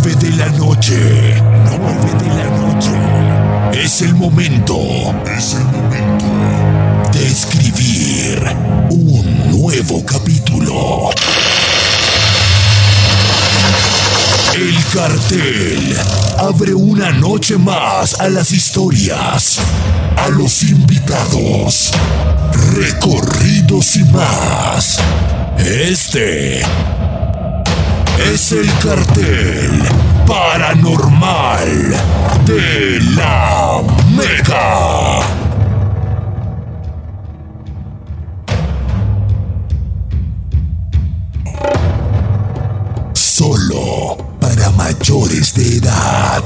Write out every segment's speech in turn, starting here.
9 de la noche. 9 de la noche. Es el momento. Es el momento de escribir un nuevo capítulo. El cartel abre una noche más a las historias, a los invitados, recorridos y más. Este es el cartel paranormal de la Mega. Solo para mayores de edad.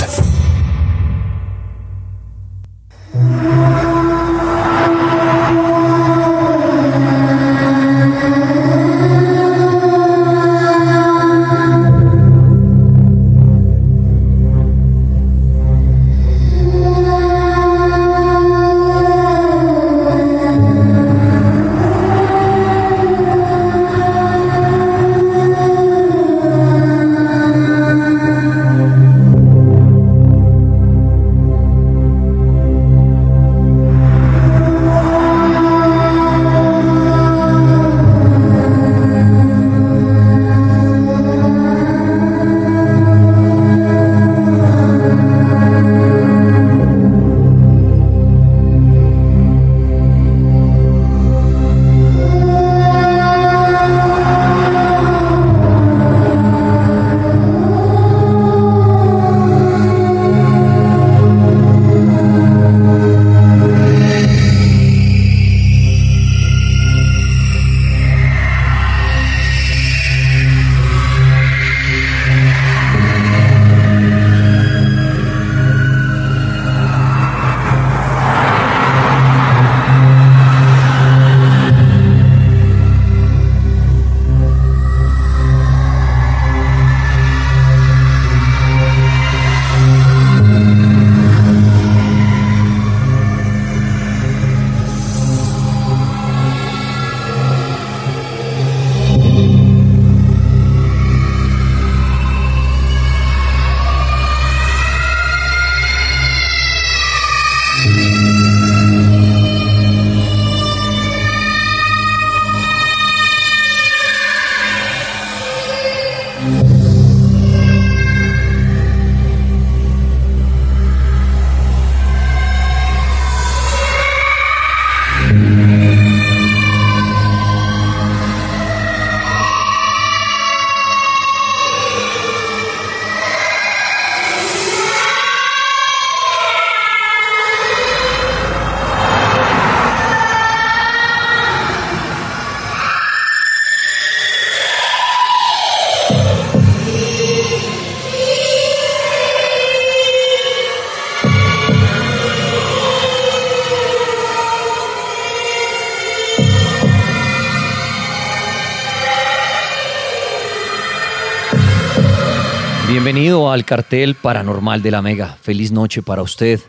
Bienvenido al cartel paranormal de la Mega. Feliz noche para usted,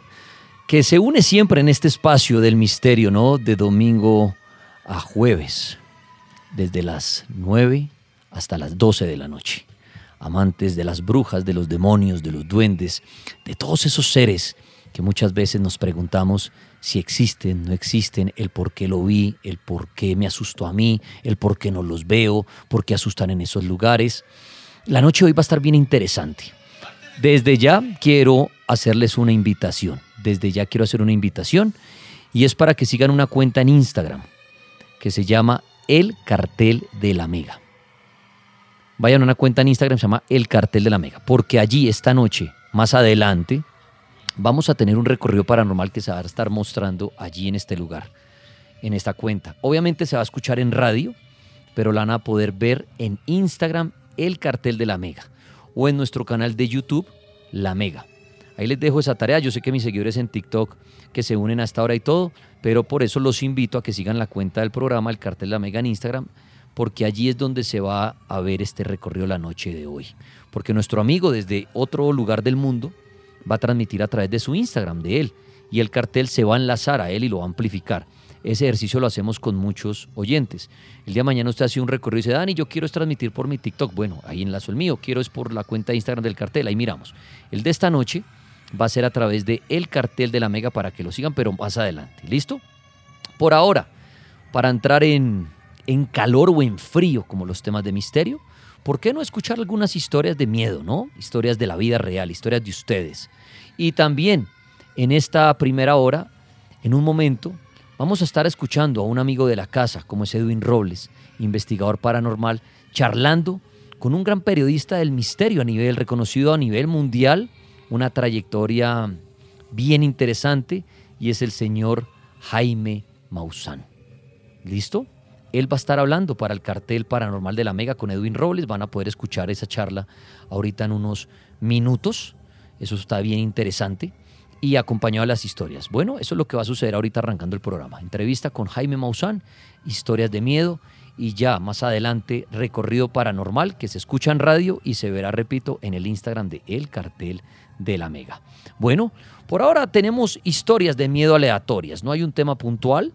que se une siempre en este espacio del misterio, ¿no? De domingo a jueves, desde las 9 hasta las 12 de la noche. Amantes de las brujas, de los demonios, de los duendes, de todos esos seres que muchas veces nos preguntamos si existen, no existen, el por qué lo vi, el por qué me asustó a mí, el por qué no los veo, por qué asustan en esos lugares. La noche de hoy va a estar bien interesante. Desde ya quiero hacerles una invitación. Desde ya quiero hacer una invitación y es para que sigan una cuenta en Instagram que se llama El Cartel de la Mega. Vayan a una cuenta en Instagram que se llama El Cartel de la Mega, porque allí esta noche, más adelante, vamos a tener un recorrido paranormal que se va a estar mostrando allí en este lugar, en esta cuenta. Obviamente se va a escuchar en radio, pero la van a poder ver en Instagram El Cartel de la Mega o en nuestro canal de YouTube La Mega. Ahí les dejo esa tarea. Yo sé que mis seguidores en TikTok que se unen a esta hora y todo, pero por eso los invito a que sigan la cuenta del programa El Cartel de la Mega en Instagram, porque allí es donde se va a ver este recorrido la noche de hoy. Porque nuestro amigo desde otro lugar del mundo va a transmitir a través de su Instagram, de él, y el cartel se va a enlazar a él y lo va a amplificar. Ese ejercicio lo hacemos con muchos oyentes. El día de mañana usted hace un recorrido y dice, Dani, yo quiero transmitir por mi TikTok. Bueno, ahí enlazo el mío, quiero es por la cuenta de Instagram del cartel, ahí miramos. El de esta noche va a ser a través de el cartel de la Mega para que lo sigan, pero más adelante. ¿Listo? Por ahora, para entrar en, en calor o en frío, como los temas de misterio, ¿por qué no escuchar algunas historias de miedo, no? Historias de la vida real, historias de ustedes. Y también, en esta primera hora, en un momento, vamos a estar escuchando a un amigo de la casa, como es Edwin Robles, investigador paranormal, charlando con un gran periodista del misterio a nivel reconocido a nivel mundial, una trayectoria bien interesante, y es el señor Jaime Maussan. ¿Listo? Él va a estar hablando para el cartel paranormal de la Mega con Edwin Robles. Van a poder escuchar esa charla ahorita en unos minutos. Eso está bien interesante. Y acompañado de las historias. Bueno, eso es lo que va a suceder ahorita arrancando el programa. Entrevista con Jaime Maussan, historias de miedo y ya más adelante recorrido paranormal que se escucha en radio y se verá, repito, en el Instagram de El Cartel de la Mega. Bueno, por ahora tenemos historias de miedo aleatorias. No hay un tema puntual,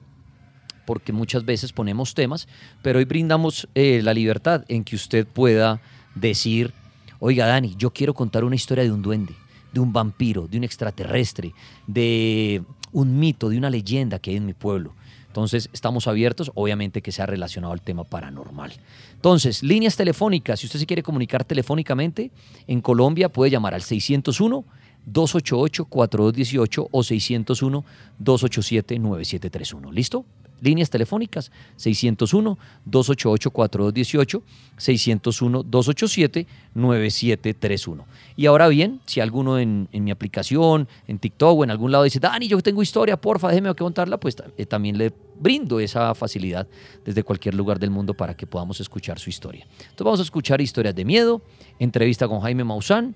porque muchas veces ponemos temas, pero hoy brindamos eh, la libertad en que usted pueda decir, oiga Dani, yo quiero contar una historia de un duende, de un vampiro, de un extraterrestre, de un mito, de una leyenda que hay en mi pueblo. Entonces, estamos abiertos, obviamente que sea relacionado al tema paranormal. Entonces, líneas telefónicas, si usted se quiere comunicar telefónicamente, en Colombia puede llamar al 601 288-4218 o 601-287-9731. ¿Listo? Líneas telefónicas 601-288-4218, 601-287-9731. Y ahora bien, si alguno en, mi aplicación, en TikTok o en algún lado dice, Dani, yo tengo historia, porfa, déjeme contarla, pues eh, también le brindo esa facilidad desde cualquier lugar del mundo para que podamos escuchar su historia. Entonces vamos a escuchar historias de miedo, entrevista con Jaime Maussan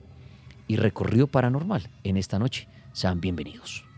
y recorrido paranormal en esta noche. Sean bienvenidos.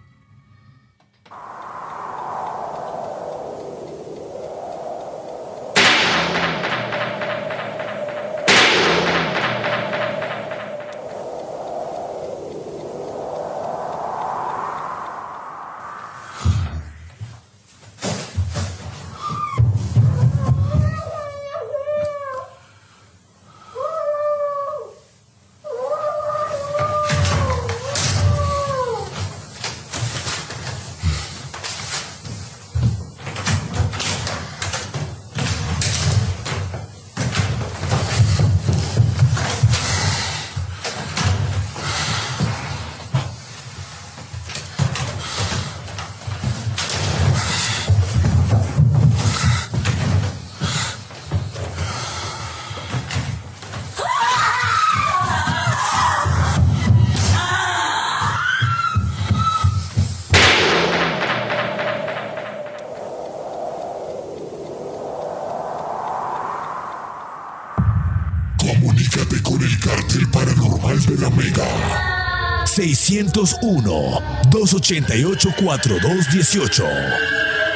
601-288-4218.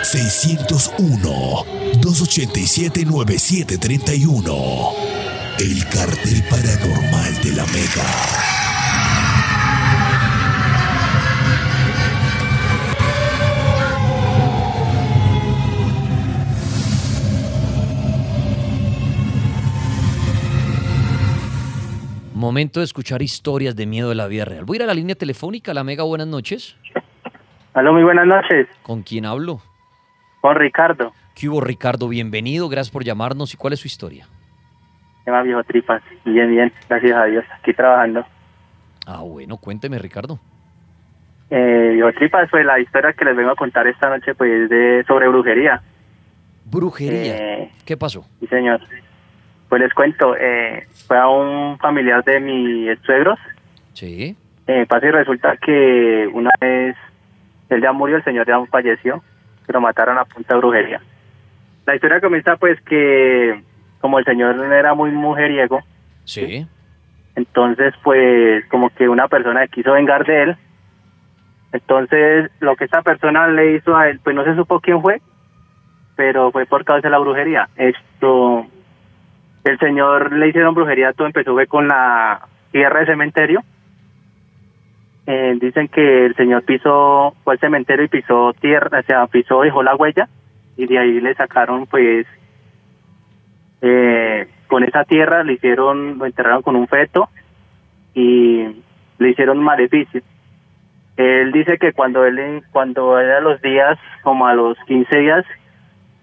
601-287-9731. El cartel paranormal de la Mega. Momento de escuchar historias de miedo de la vida real. Voy a ir a la línea telefónica. La Mega, buenas noches. Aló, muy buenas noches. ¿Con quién hablo? Con Ricardo. ¿Qué hubo, Ricardo? Bienvenido, gracias por llamarnos. ¿Y cuál es su historia? Se llama Viejo Tripas. Bien, bien, gracias a Dios. Aquí trabajando. Ah, bueno, cuénteme, Ricardo. Eh, Viejo Tripas, pues la historia que les vengo a contar esta noche, pues de sobre brujería. Brujería. Eh, ¿Qué pasó? Sí, señor. Pues les cuento, eh, fue a un familiar de mis suegros. Sí. Eh, pasa y resulta que una vez él ya murió, el señor ya falleció, lo mataron a punta de brujería. La historia comienza pues que como el señor era muy mujeriego, Sí. entonces pues como que una persona quiso vengar de él. Entonces lo que esta persona le hizo a él, pues no se supo quién fue, pero fue por causa de la brujería. Esto, el señor le hicieron brujería, todo empezó fue con la tierra del cementerio. Eh, dicen que el señor pisó, fue al cementerio y pisó tierra, o sea, pisó, dejó la huella y de ahí le sacaron pues eh, con esa tierra le hicieron, lo enterraron con un feto y le hicieron maleficio. Él dice que cuando él, cuando era los días, como a los 15 días,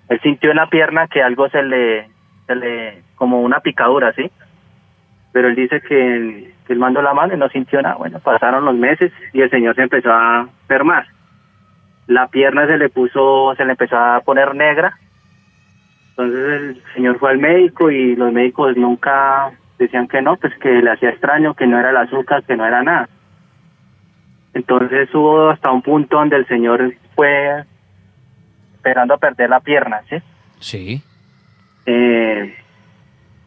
él sintió en la pierna que algo se le, se le, como una picadura, ¿sí? Pero él dice que, él- que él mandó la mano y no sintió nada. Bueno, pasaron los meses y el señor se empezó a enfermar. La pierna se le puso, se le empezó a poner negra. Entonces el señor fue al médico y los médicos nunca decían que no, pues que le hacía extraño, que no era el azúcar, que no era nada. Entonces hubo hasta un punto donde el señor fue esperando a perder la pierna, ¿sí? Sí. Eh,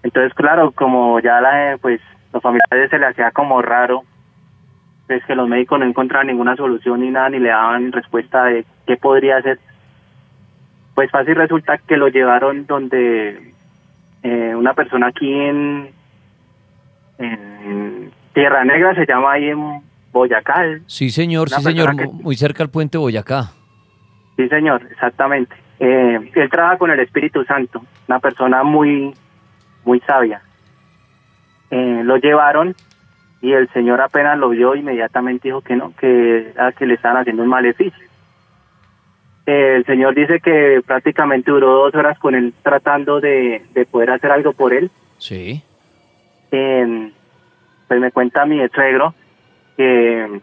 entonces, claro, como ya la, pues los familiares se le hacía como raro, pues que los médicos no encontraban ninguna solución ni nada, ni le daban respuesta de qué podría hacer. Pues fácil resulta que lo llevaron donde eh, una persona aquí en, en Tierra Negra, se llama ahí en Boyacá, Sí, señor, sí, señor. que- Muy cerca al puente Boyacá. Sí, señor, exactamente. Eh, él trabaja con el Espíritu Santo, una persona muy, muy sabia. Eh, lo llevaron y el señor apenas lo vio inmediatamente dijo que no, que, ah, que le estaban haciendo un maleficio. Eh, el señor dice que prácticamente duró dos horas con él tratando de, de poder hacer algo por él. Sí. Eh, pues me cuenta mi suegro que,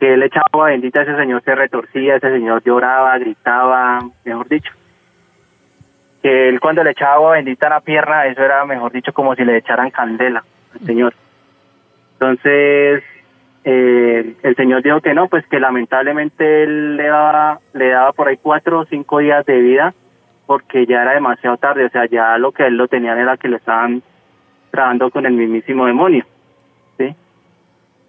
que él echaba bendita a ese señor, se retorcía, ese señor lloraba, gritaba, mejor dicho. Que él cuando le echaba agua bendita a la pierna, eso era, mejor dicho, como si le echaran candela al señor. Entonces, eh, el señor dijo que no, pues que lamentablemente él le daba, le daba por ahí cuatro o cinco días de vida porque ya era demasiado tarde, o sea, ya lo que él lo tenían era que lo estaban trabajando con el mismísimo demonio, ¿sí?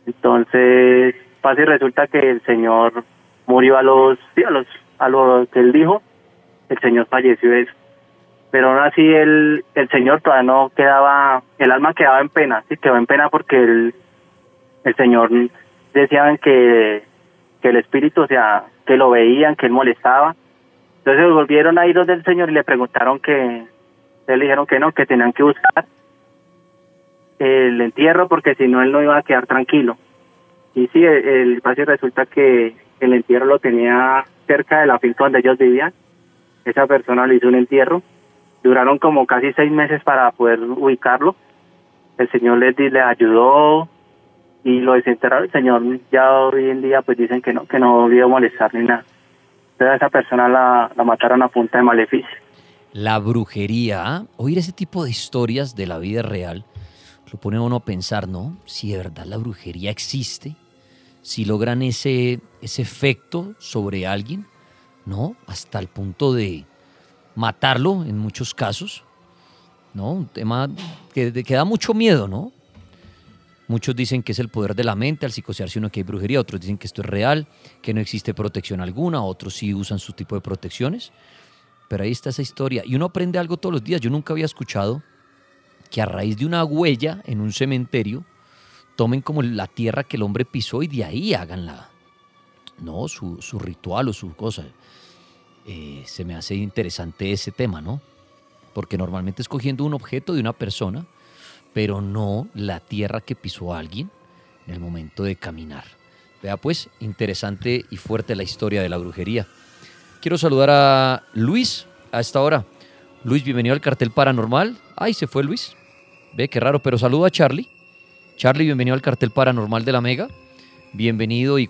Entonces, pasa y resulta que el señor murió a los, sí, a los, a lo que él dijo, el señor falleció de eso. Pero aún así el, el señor todavía no quedaba, el alma quedaba en pena, sí, quedó en pena porque el, el señor decían que, que el espíritu, o sea, que lo veían, que él molestaba. Entonces volvieron a ir donde el señor y le preguntaron que, le dijeron que no, que tenían que buscar el entierro porque si no él no iba a quedar tranquilo. Y sí, el, el resulta que el entierro lo tenía cerca de la finca donde ellos vivían. Esa persona le hizo un entierro. Duraron como casi seis meses para poder ubicarlo. El señor les, les ayudó y lo desenterraron. El señor ya hoy en día pues dicen que no, que no volvió a molestar ni nada. Entonces a esa persona la, la mataron a punta de maleficio. La brujería, ¿ah? oír ese tipo de historias de la vida real, lo pone a uno a pensar, ¿no? Si de verdad la brujería existe, si logran ese, ese efecto sobre alguien, ¿no? Hasta el punto de matarlo en muchos casos, ¿no? Un tema que, da mucho miedo, ¿no? Muchos dicen que es el poder de la mente al psicosearse uno que hay brujería, otros dicen que esto es real, que no existe protección alguna, otros sí usan su tipo de protecciones. Pero ahí está esa historia. Y uno aprende algo todos los días. Yo nunca había escuchado que a raíz de una huella en un cementerio tomen como la tierra que el hombre pisó y de ahí hagan la, no, su, su ritual o su cosa. Eh, se me hace interesante ese tema, ¿no? Porque normalmente escogiendo un objeto de una persona, pero no la tierra que pisó alguien en el momento de caminar. Vea pues, interesante y fuerte la historia de la brujería. Quiero saludar a Luis a esta hora. Luis, bienvenido al cartel paranormal. Ay, se fue Luis. Ve, qué raro, pero saludo a Charlie. Charlie, bienvenido al cartel paranormal de la Mega. Bienvenido y...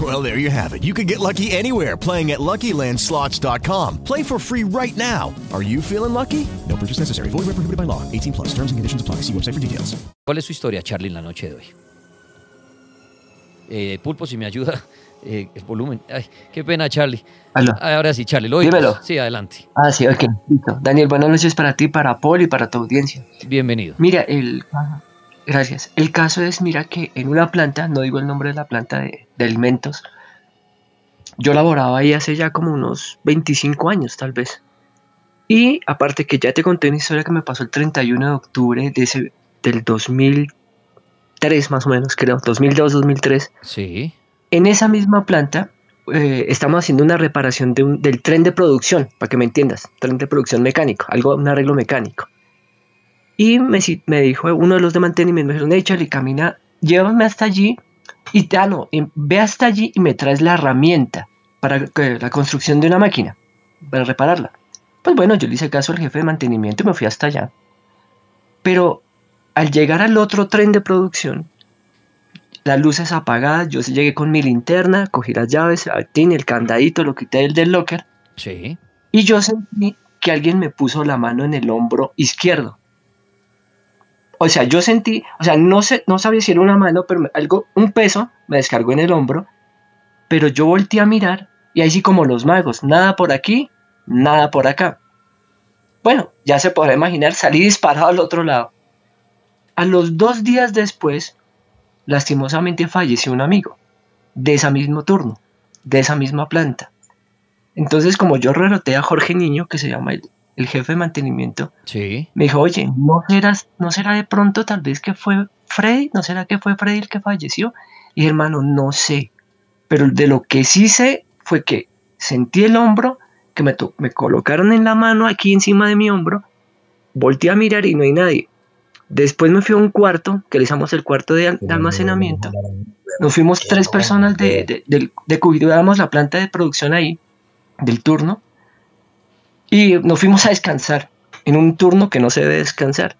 Well, there you have it. You can get lucky anywhere playing at LuckyLandSlots.com. Play for free right now. Are you feeling lucky? No purchase necessary. Void where prohibited by law. 18 plus. Terms and conditions apply. See website for details. ¿Cuál es su historia, Charlie, en la noche de hoy? Eh, Pulpo, si me ayuda, eh, el volumen. Ay, qué pena, Charlie. Aló. Ahora sí, Charlie, lo oímos. Dímelo. Sí, adelante. Ah, sí, ok. Listo. Daniel, buenas noches para ti, para Paul y para tu audiencia. Bienvenido. Mira, el... Gracias. El caso es, mira, que en una planta, no digo el nombre de la planta de, de alimentos, yo laboraba ahí hace ya como unos 25 años, tal vez. Y aparte que ya te conté una historia que me pasó el 31 de octubre de ese, del 2003, más o menos, creo, 2002-2003. Sí. En esa misma planta eh, estamos haciendo una reparación de un- del tren de producción, para que me entiendas, tren de producción mecánico, algo, un arreglo mecánico. Y me, me dijo uno de los de mantenimiento, me hey Charlie, camina, llévame hasta allí y ya no, em, ve hasta allí y me traes la herramienta para que- la construcción de una máquina, para repararla. Pues bueno, yo le hice caso al jefe de mantenimiento y me fui hasta allá. Pero al llegar al otro tren de producción, las luces apagadas, yo llegué con mi linterna, cogí las llaves, el el candadito, lo quité del, del locker Sí. y yo sentí que alguien me puso la mano en el hombro izquierdo. O sea, yo sentí, o sea, no, sé, no sabía si era una mano, pero algo, un peso me descargó en el hombro, pero yo volteé a mirar y ahí sí como los magos, nada por aquí, nada por acá. Bueno, ya se podrá imaginar, salí disparado al otro lado. A los dos días después, lastimosamente falleció un amigo de ese mismo turno, de esa misma planta. Entonces, como yo reroté a Jorge Niño, que se llama el, el jefe de mantenimiento, Sí. me dijo, oye, ¿no será, ¿no será de pronto tal vez que fue Freddy? ¿No será que fue Freddy el que falleció? Y hermano, no sé. Pero de lo que sí sé fue que sentí el hombro, que me, me colocaron en la mano aquí encima de mi hombro, volteé a mirar y no hay nadie. Después me fui a un cuarto, que le el cuarto de, al- de almacenamiento. Nos fuimos tres personas de, de, de, de la planta de producción ahí, del turno, y nos fuimos a descansar en un turno que no se debe descansar.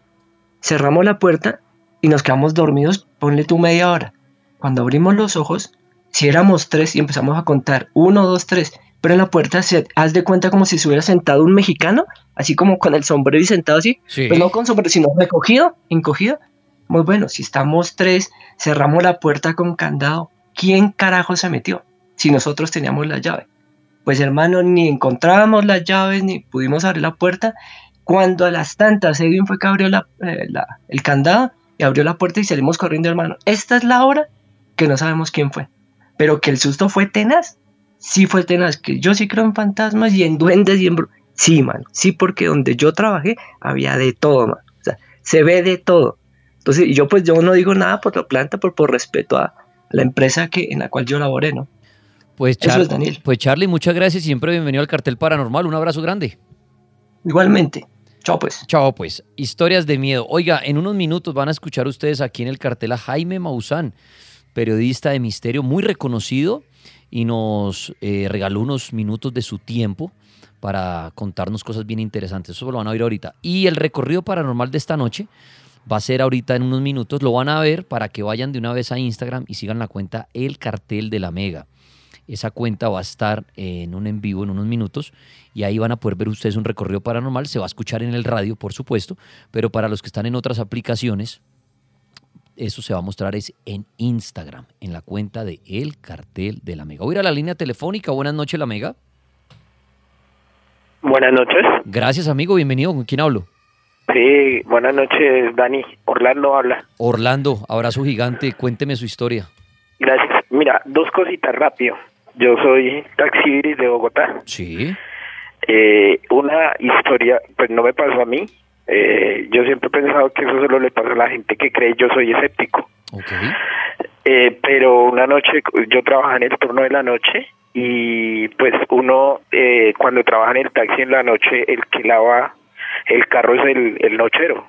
Cerramos la puerta y nos quedamos dormidos, ponle tú media hora. Cuando abrimos los ojos, si éramos tres y empezamos a contar, uno, dos, tres, pero en la puerta se haz de cuenta como si se hubiera sentado un mexicano, así como con el sombrero y sentado así, Sí. pues no con sombrero, sino recogido, encogido. Muy bueno, si estamos tres, cerramos la puerta con candado, ¿quién carajo se metió? Si nosotros teníamos la llave. Pues hermano, ni encontrábamos las llaves, ni pudimos abrir la puerta. Cuando a las tantas Edwin fue que abrió la- eh, el candado y abrió la puerta y salimos corriendo, hermano. Esta es la hora que no sabemos quién fue. Pero que el susto fue tenaz. Sí fue tenaz. Que yo sí creo en fantasmas y en duendes y en... Sí, mano. Sí, porque donde yo trabajé había de todo, mano. O sea, se ve de todo. Entonces, yo pues yo no digo nada por la planta, por, por respeto a la empresa que, en la cual yo laboré, ¿no? Pues, Eso Char- es, Daniel. pues Charlie, muchas gracias y siempre bienvenido al cartel paranormal. Un abrazo grande. Igualmente. Chao, pues. Chao, pues. Historias de miedo. Oiga, en unos minutos van a escuchar ustedes aquí en el cartel a Jaime Maussan, periodista de misterio muy reconocido y nos eh, regaló unos minutos de su tiempo para contarnos cosas bien interesantes. Eso lo van a oír ahorita. Y el recorrido paranormal de esta noche va a ser ahorita en unos minutos. Lo van a ver para que vayan de una vez a Instagram y sigan la cuenta El Cartel de la Mega. Esa cuenta va a estar en un en vivo en unos minutos y ahí van a poder ver ustedes un recorrido paranormal. Se va a escuchar en el radio, por supuesto, pero para los que están en otras aplicaciones, eso se va a mostrar es en Instagram, en la cuenta de El Cartel de la Mega. Voy a ir a la línea telefónica. Buenas noches, la Mega. Buenas noches. Gracias, amigo. Bienvenido. ¿Con quién hablo? Sí, buenas noches, Dani. Orlando habla. Orlando, abrazo gigante. Cuénteme su historia. Gracias. Mira, dos cositas rápido. Yo soy taxi de Bogotá. Sí. Eh, una historia, pues no me pasó a mí. Eh, yo siempre he pensado que eso solo le pasa a la gente que cree yo soy escéptico. Ok. Eh, pero una noche yo trabajaba en el turno de la noche y pues uno eh, cuando trabaja en el taxi en la noche, el que lava el carro es el, el nochero.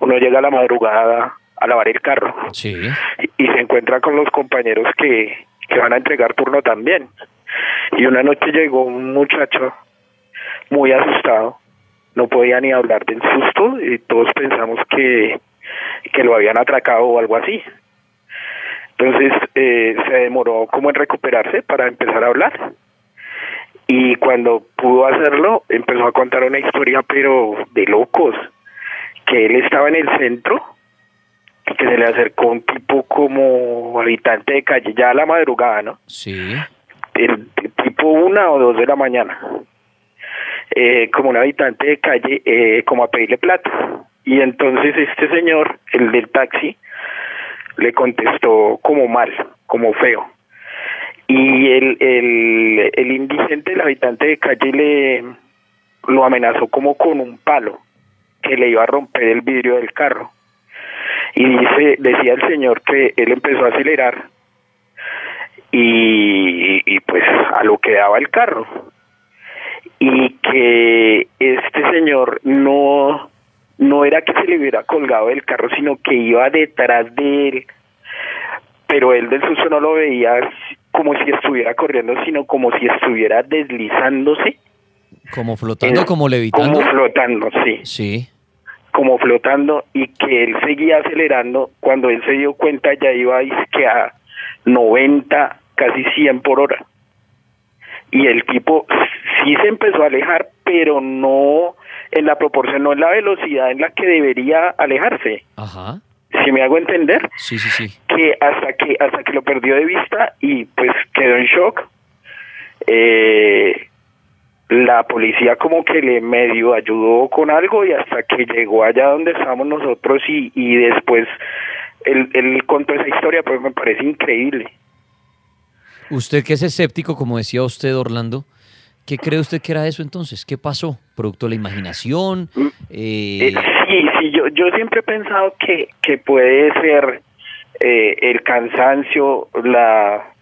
Uno llega a la madrugada a lavar el carro Sí. y, y se encuentra con los compañeros que, que van a entregar turno también. Y una noche llegó un muchacho muy asustado, no podía ni hablar del susto y todos pensamos que, que lo habían atracado o algo así. Entonces eh, se demoró como en recuperarse para empezar a hablar. Y cuando pudo hacerlo, empezó a contar una historia, pero de locos, que él estaba en el centro que se le acercó un tipo como habitante de calle, ya a la madrugada, ¿no? Sí. el tipo una o dos de la mañana, eh, como un habitante de calle, eh, como a pedirle plata. Y entonces este señor, el del taxi, le contestó como mal, como feo. Y el, el, el indigente, el habitante de calle, le lo amenazó como con un palo que le iba a romper el vidrio del carro. Y dice, decía el señor que él empezó a acelerar y, y pues a lo que daba el carro y que este señor no no era que se le hubiera colgado del carro sino que iba detrás de él pero él del susto no lo veía como si estuviera corriendo sino como si estuviera deslizándose Como flotando, como levitando. como flotando sí Sí. Como flotando y que él seguía acelerando cuando él se dio cuenta ya iba que a 90 casi 100 por hora y el tipo sí se empezó a alejar pero no en la proporción no en la velocidad en la que debería alejarse Ajá. si me hago entender Sí, sí, sí. que hasta que hasta que lo perdió de vista y pues quedó en shock eh, la policía como que le medio ayudó con algo y hasta que llegó allá donde estábamos nosotros y, y después él, él contó esa historia pues me parece increíble Usted que es escéptico, como decía usted, Orlando, ¿qué cree usted que era eso entonces? ¿Qué pasó? ¿Producto de la imaginación? Eh, Eh, sí, sí, yo, yo siempre he pensado que, que puede ser eh, el cansancio, la...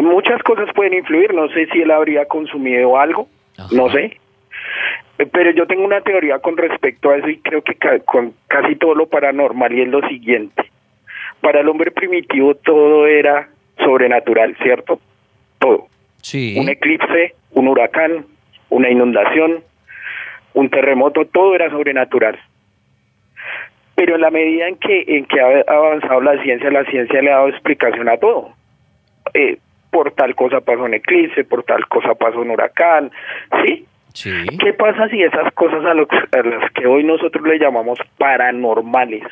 Muchas cosas pueden influir, no sé si él habría consumido algo, no sé. Eh, Pero yo tengo una teoría con respecto a eso y creo que ca- con casi todo lo paranormal y es lo siguiente. Para el hombre primitivo todo era sobrenatural, ¿cierto? Todo. sí. Un eclipse, un huracán, una inundación, un terremoto, todo era sobrenatural. Pero en la medida en que, en que ha avanzado la ciencia, la ciencia le ha dado explicación a todo. Eh, por tal cosa pasó un eclipse, por tal cosa pasó un huracán, ¿sí? Sí. ¿Qué pasa si esas cosas a, lo- a las que hoy nosotros le llamamos paranormales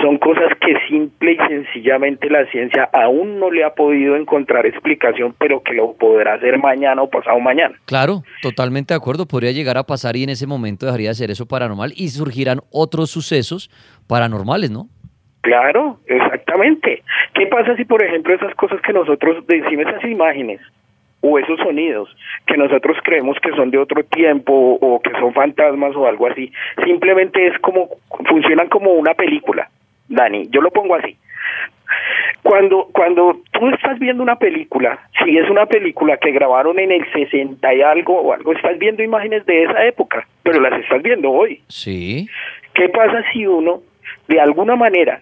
son cosas que simple y sencillamente la ciencia aún no le ha podido encontrar explicación, pero que lo podrá hacer mañana o pasado mañana? Claro, totalmente de acuerdo. Podría llegar a pasar y en ese momento dejaría de ser eso paranormal y surgirán otros sucesos paranormales, ¿no? Claro, exactamente. ¿Qué pasa si, por ejemplo, esas cosas que nosotros decimos, esas imágenes o esos sonidos que nosotros creemos que son de otro tiempo o, que son fantasmas o algo así, simplemente es como, funcionan como una película, Dani, yo lo pongo así. Cuando, cuando tú estás viendo una película, si es una película que grabaron en el 60 y algo o algo, estás viendo imágenes de esa época, pero las estás viendo hoy. Sí. ¿Qué pasa si uno, de alguna manera,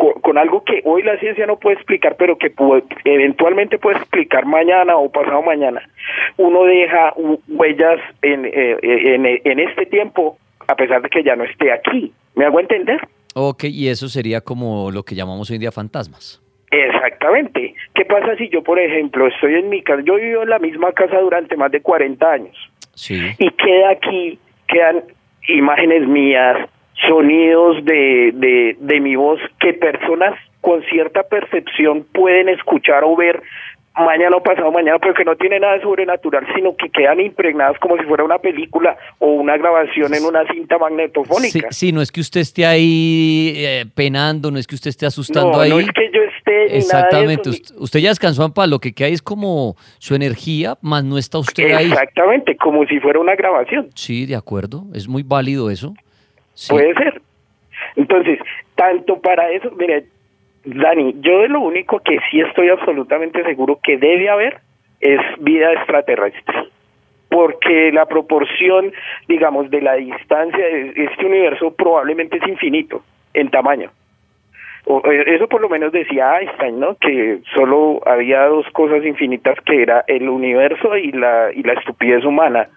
co- con, algo que hoy la ciencia no puede explicar, pero que pu- eventualmente puede explicar mañana o pasado mañana, uno deja hu- huellas en, eh, en, en este tiempo, a pesar de que ya no esté aquí? ¿Me hago entender? Ok, y eso sería como lo que llamamos hoy en día fantasmas. Exactamente. ¿Qué pasa si yo, por ejemplo, estoy en mi casa, yo vivo en la misma casa durante más de 40 años Sí. y queda aquí, quedan imágenes mías, sonidos de, de, de mi voz que personas con cierta percepción pueden escuchar o ver mañana o pasado mañana, pero que no tiene nada de sobrenatural, sino que quedan impregnadas como si fuera una película o una grabación en una cinta magnetofónica. sí, no es que usted esté ahí eh, penando, no es que usted esté asustando no, ahí. no es que yo esté Exactamente, nada de eso, usted, usted ya descansó en paz, lo que queda ahí es como su energía, más no está usted ahí. Exactamente, como si fuera una grabación. Sí, de acuerdo, es muy válido eso. Puede ser. Entonces, tanto para eso, mire, Dani, yo de lo único que sí estoy absolutamente seguro que debe haber es vida extraterrestre. Porque la proporción, digamos, de la distancia de este universo probablemente es infinito en tamaño. O, eh, eso por lo menos decía Einstein, ¿no? Que solo había dos cosas infinitas que era el universo y la y la estupidez humana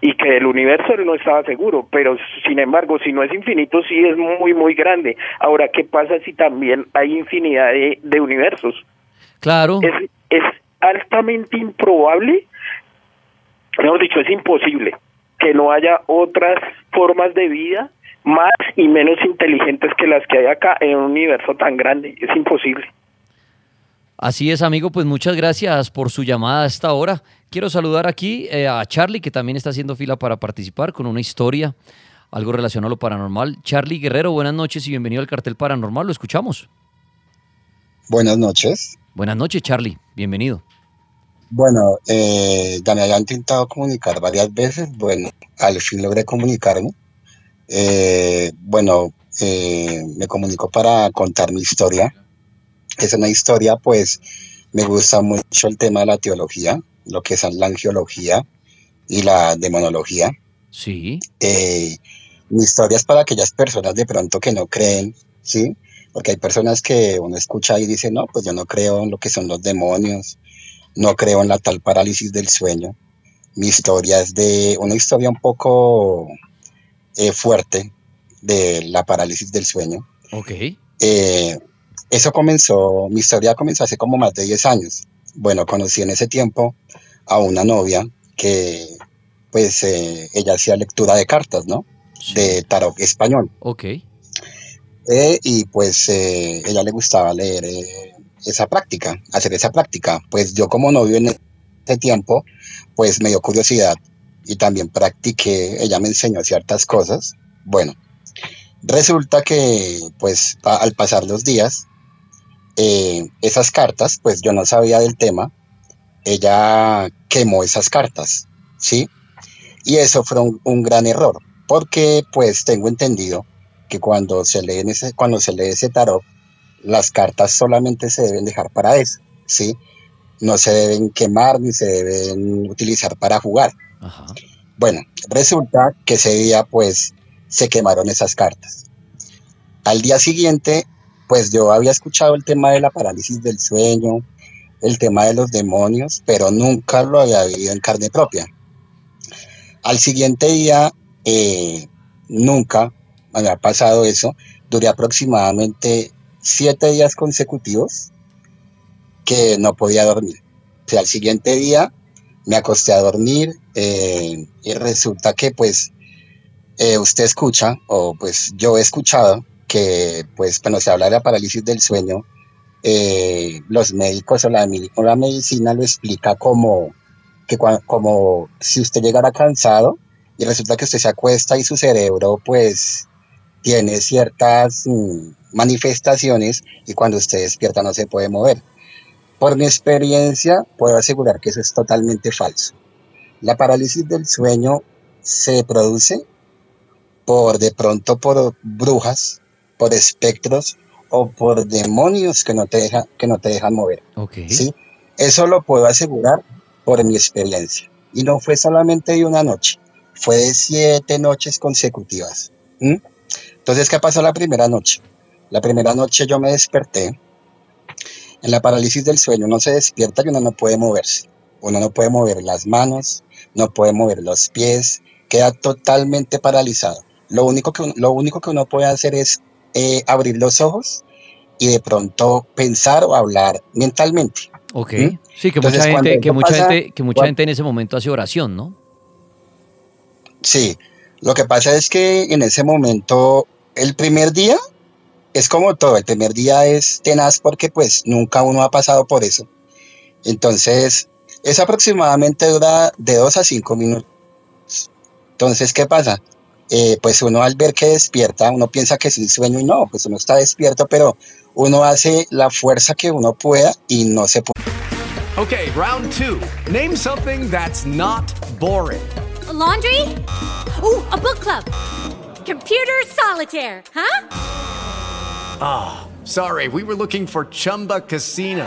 y que el universo no estaba seguro, pero sin embargo, si no es infinito, sí es muy, muy grande. Ahora, ¿qué pasa si también hay infinidad de, de universos? Claro. Es, es altamente improbable, mejor dicho, es imposible que no haya otras formas de vida más y menos inteligentes que las que hay acá en un universo tan grande. Es imposible. Así es, amigo, pues muchas gracias por su llamada a esta hora. Quiero saludar aquí eh, a Charlie, que también está haciendo fila para participar con una historia, algo relacionado a lo paranormal. Charlie Guerrero, buenas noches y bienvenido al cartel paranormal, lo escuchamos. Buenas noches. Buenas noches, Charlie, bienvenido. Bueno, eh, ya me había intentado comunicar varias veces, bueno, al fin logré comunicarme. Eh, bueno, eh, me comunico para contar mi historia. Es una historia, pues, me gusta mucho el tema de la teología, lo que es la angiología y la demonología. Sí. Eh, mi historia es para aquellas personas de pronto que no creen, ¿sí? Porque hay personas que uno escucha y dice, no, pues yo no creo en lo que son los demonios, no creo en la tal parálisis del sueño. Mi historia es de una historia un poco eh, fuerte de la parálisis del sueño. Ok. Eh, eso comenzó, mi historia comenzó hace como más de 10 años. Bueno, conocí en ese tiempo a una novia que, pues, eh, ella hacía lectura de cartas, ¿no? De tarot español. Ok. Eh, y pues eh, ella le gustaba leer esa práctica, hacer esa práctica. Pues yo como novio en ese tiempo, pues me dio curiosidad y también practiqué, ella me enseñó ciertas cosas. Bueno, resulta que pues al pasar los días, eh, esas cartas, pues yo no sabía del tema, ella quemó esas cartas, ¿sí? Y eso fue un, un gran error, porque pues tengo entendido que cuando se ese, cuando se lee ese tarot, las cartas solamente se deben dejar para eso, ¿sí? No se deben quemar ni se deben utilizar para jugar. Bueno, resulta que ese día pues se quemaron esas cartas. Al día siguiente, pues yo había escuchado el tema de la parálisis del sueño, el tema de los demonios, pero nunca lo había vivido en carne propia. Al siguiente día, eh, nunca me había pasado eso. Duré aproximadamente siete días consecutivos que no podía dormir. O sea, al siguiente día me acosté a dormir eh, y resulta que pues eh, usted escucha, o pues yo he escuchado que pues cuando se habla de la parálisis del sueño, eh, los médicos o la, medicina lo explica como que cua- como si usted llegara cansado y resulta que usted se acuesta y su cerebro pues tiene ciertas mm, manifestaciones y cuando usted despierta no se puede mover. Por mi experiencia puedo asegurar que eso es totalmente falso. La parálisis del sueño se produce por de pronto por brujas, por espectros o por demonios que no te, deja, que no te dejan mover. Ok. ¿sí? Eso lo puedo asegurar por mi experiencia. Y no fue solamente de una noche, fue de siete noches consecutivas. ¿m? Entonces, ¿qué pasó la primera noche? La primera noche yo me desperté. En la parálisis del sueño uno se despierta y uno no puede moverse. Uno no puede mover las manos, no puede mover los pies, queda totalmente paralizado. Lo único que, lo único que uno puede hacer es eh, abrir los ojos y de pronto pensar o hablar mentalmente. Ok. ¿Mm? Sí, que Entonces, mucha gente, que mucha pasa, gente, que mucha gente en ese momento hace oración, ¿no? Sí, lo que pasa es que en ese momento, el primer día es como todo, el primer día es tenaz porque pues nunca uno ha pasado por eso. Entonces, es aproximadamente dura de dos a cinco minutos. Entonces, ¿qué pasa? Eh, pues uno al ver que despierta, uno piensa que es un sueño y no, pues uno está despierto, pero uno hace la fuerza que uno pueda y no se puede. Okay, round two. Name something that's not boring. A laundry? Ooh, a book club. Computer solitaire, huh? Ah, Sorry, we were looking for Chumba Casino.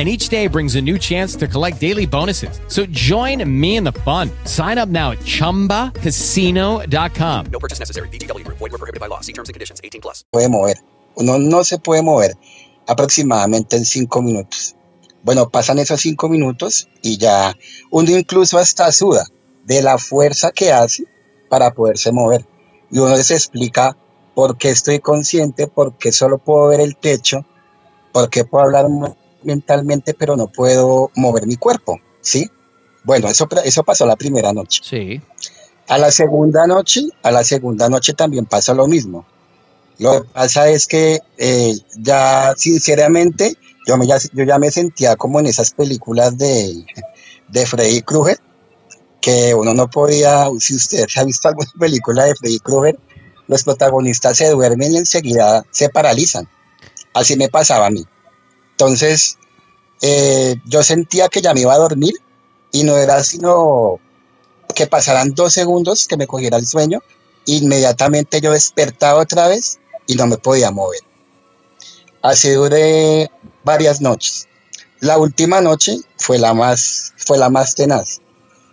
And each day brings a new chance to collect daily bonuses. So join me in the fun. Sign up now at chumbacasino.com. No purchase necessary. BGW. Void were prohibited by law. See terms and conditions. 18 plus. puede mover. Uno no se puede mover aproximadamente en cinco minutos. Bueno, pasan esos cinco minutos y ya uno incluso hasta suda de la fuerza que hace para poderse mover. Y uno se explica por qué estoy consciente, por qué solo puedo ver el techo, por qué puedo hablar mo- mentalmente, pero no puedo mover mi cuerpo, ¿sí? Bueno, eso, eso pasó la primera noche. Sí. A la segunda noche, a la segunda noche también pasó lo mismo. Lo que pasa es que eh, ya, sinceramente, yo, me, ya, yo ya me sentía como en esas películas de, de Freddy Krueger, que uno no podía, si usted ha visto alguna película de Freddy Krueger, los protagonistas se duermen y enseguida se paralizan. Así me pasaba a mí. Entonces, eh, yo sentía que ya me iba a dormir y no era sino que pasaran dos segundos que me cogiera el sueño, inmediatamente yo despertaba otra vez y no me podía mover. Así duré varias noches. La última noche fue la más, fue la más tenaz.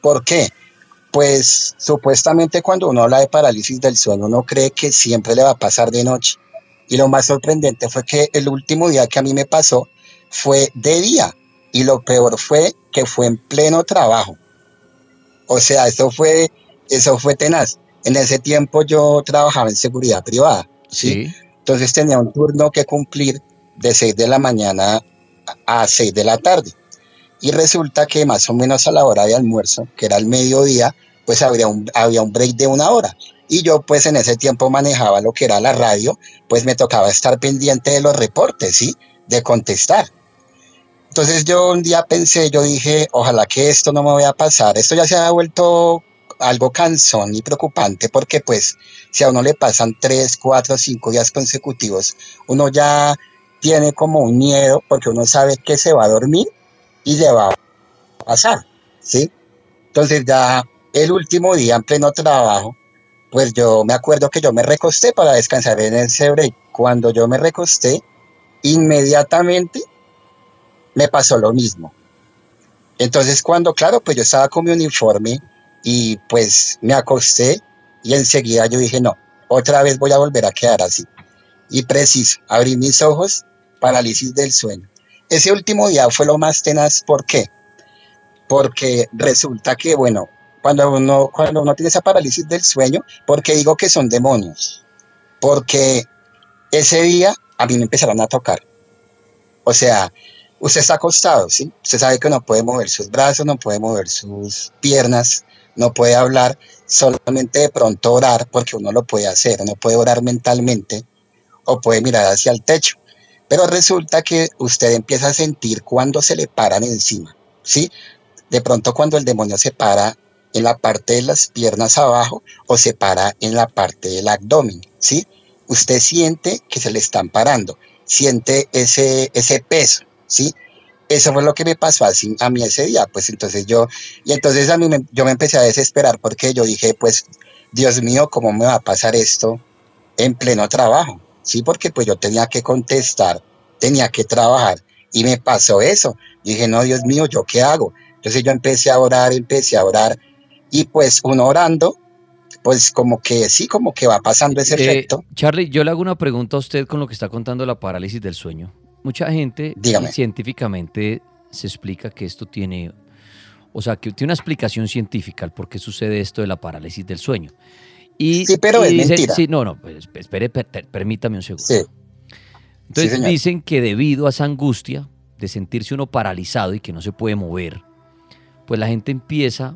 ¿Por qué? Pues supuestamente cuando uno habla de parálisis del sueño, uno cree que siempre le va a pasar de noche. Y lo más sorprendente fue que el último día que a mí me pasó fue de día. Y lo peor fue que fue en pleno trabajo. O sea, eso fue, eso fue tenaz. En ese tiempo yo trabajaba en seguridad privada. ¿sí? Entonces tenía un turno que cumplir de 6 de la mañana a 6 de la tarde. Y resulta que más o menos a la hora de almuerzo, que era el mediodía, pues había un, había un break de una hora. Y yo pues en ese tiempo manejaba lo que era la radio, pues me tocaba estar pendiente de los reportes, ¿sí? De contestar. Entonces yo un día pensé, yo dije, ojalá que esto no me vaya a pasar. Esto ya se ha vuelto algo cansón y preocupante porque pues si a uno le pasan tres, cuatro, cinco días consecutivos, uno ya tiene como un miedo porque uno sabe que se va a dormir y le va a pasar, ¿sí? Entonces ya el último día en pleno trabajo, pues yo me acuerdo que yo me recosté para descansar en ese break. Cuando yo me recosté, inmediatamente me pasó lo mismo. Entonces cuando, claro, pues yo estaba con mi uniforme y pues me acosté y enseguida yo dije, no, otra vez voy a volver a quedar así. Y preciso, abrí mis ojos, parálisis del sueño. Ese último día fue lo más tenaz, ¿por qué? Porque resulta que, bueno, cuando uno, cuando uno tiene esa parálisis del sueño, ¿por qué digo que son demonios? Porque ese día a mí me empezaron a tocar. O sea, usted está acostado, ¿sí? Usted sabe que no puede mover sus brazos, no puede mover sus piernas, no puede hablar, solamente de pronto orar, porque uno lo puede hacer, uno puede orar mentalmente o puede mirar hacia el techo. Pero resulta que usted empieza a sentir cuando se le paran encima, ¿sí? De pronto cuando el demonio se para en la parte de las piernas abajo o se para en la parte del abdomen, ¿sí? Usted siente que se le están parando, siente ese, ese peso, ¿sí? Eso fue lo que me pasó así, a mí ese día, pues entonces yo, y entonces a mí me, yo me empecé a desesperar porque yo dije, pues, Dios mío, ¿cómo me va a pasar esto en pleno trabajo? Sí, porque pues yo tenía que contestar, tenía que trabajar y me pasó eso. Y dije, no, Dios mío, ¿yo qué hago? Entonces yo empecé a orar, empecé a orar y pues uno orando, pues como que sí, como que va pasando ese Eh, efecto. Charlie, yo le hago una pregunta a usted con lo que está contando la parálisis del sueño. Mucha gente científicamente se explica que esto tiene, o sea, que tiene una explicación científica al por qué sucede esto de la parálisis del sueño. Y, Sí, pero y es dicen- mentira. sí, no, no, pues, espere, per- per- permítame un segundo. Sí. Entonces Sí, dicen que debido a esa angustia de sentirse uno paralizado y que no se puede mover, pues la gente empieza